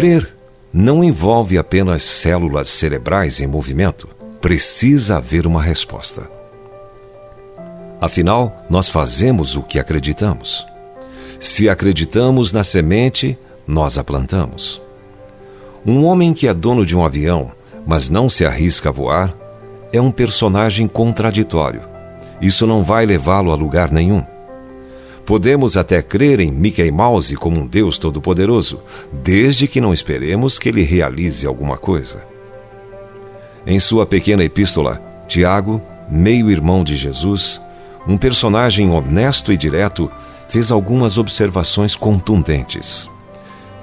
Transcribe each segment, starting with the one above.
Crer não envolve apenas células cerebrais em movimento. Precisa haver uma resposta. Afinal, nós fazemos o que acreditamos. Se acreditamos na semente, nós a plantamos. Um homem que é dono de um avião, mas não se arrisca a voar, é um personagem contraditório. Isso não vai levá-lo a lugar nenhum. Podemos até crer em Mickey Mouse como um Deus todo-poderoso, desde que não esperemos que ele realize alguma coisa. Em sua pequena epístola, Tiago, meio-irmão de Jesus, um personagem honesto e direto, fez algumas observações contundentes.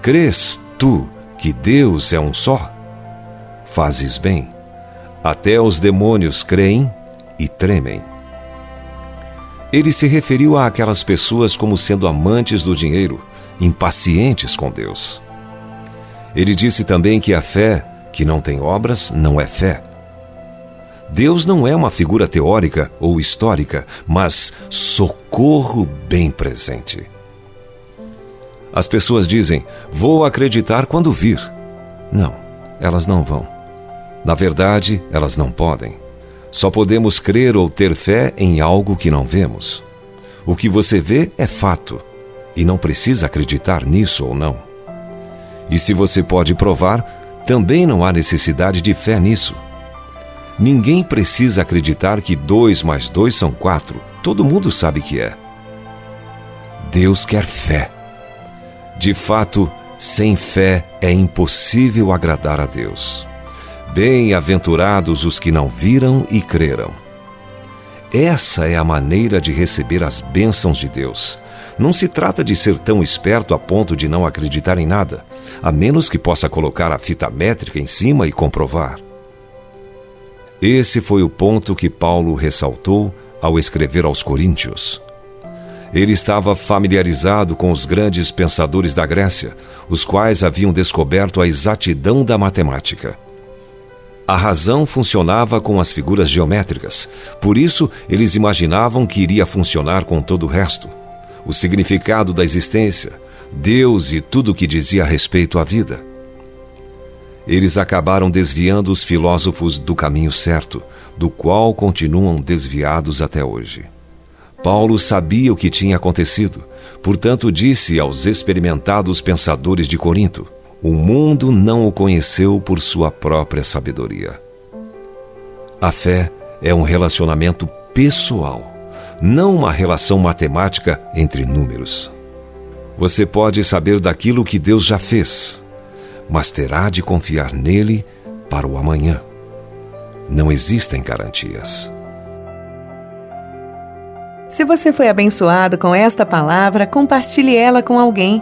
Crês tu que Deus é um só? Fazes bem. Até os demônios creem e tremem. Ele se referiu àquelas pessoas como sendo amantes do dinheiro, impacientes com Deus. Ele disse também que a fé que não tem obras não é fé. Deus não é uma figura teórica ou histórica, mas socorro bem presente. As pessoas dizem: Vou acreditar quando vir. Não, elas não vão. Na verdade, elas não podem. Só podemos crer ou ter fé em algo que não vemos. O que você vê é fato e não precisa acreditar nisso ou não. E se você pode provar, também não há necessidade de fé nisso. Ninguém precisa acreditar que dois mais dois são quatro. Todo mundo sabe que é. Deus quer fé. De fato, sem fé é impossível agradar a Deus. Bem-aventurados os que não viram e creram. Essa é a maneira de receber as bênçãos de Deus. Não se trata de ser tão esperto a ponto de não acreditar em nada, a menos que possa colocar a fita métrica em cima e comprovar. Esse foi o ponto que Paulo ressaltou ao escrever aos Coríntios. Ele estava familiarizado com os grandes pensadores da Grécia, os quais haviam descoberto a exatidão da matemática. A razão funcionava com as figuras geométricas, por isso eles imaginavam que iria funcionar com todo o resto. O significado da existência, Deus e tudo o que dizia a respeito à vida. Eles acabaram desviando os filósofos do caminho certo, do qual continuam desviados até hoje. Paulo sabia o que tinha acontecido, portanto disse aos experimentados pensadores de Corinto: o mundo não o conheceu por sua própria sabedoria. A fé é um relacionamento pessoal, não uma relação matemática entre números. Você pode saber daquilo que Deus já fez, mas terá de confiar nele para o amanhã. Não existem garantias. Se você foi abençoado com esta palavra, compartilhe ela com alguém.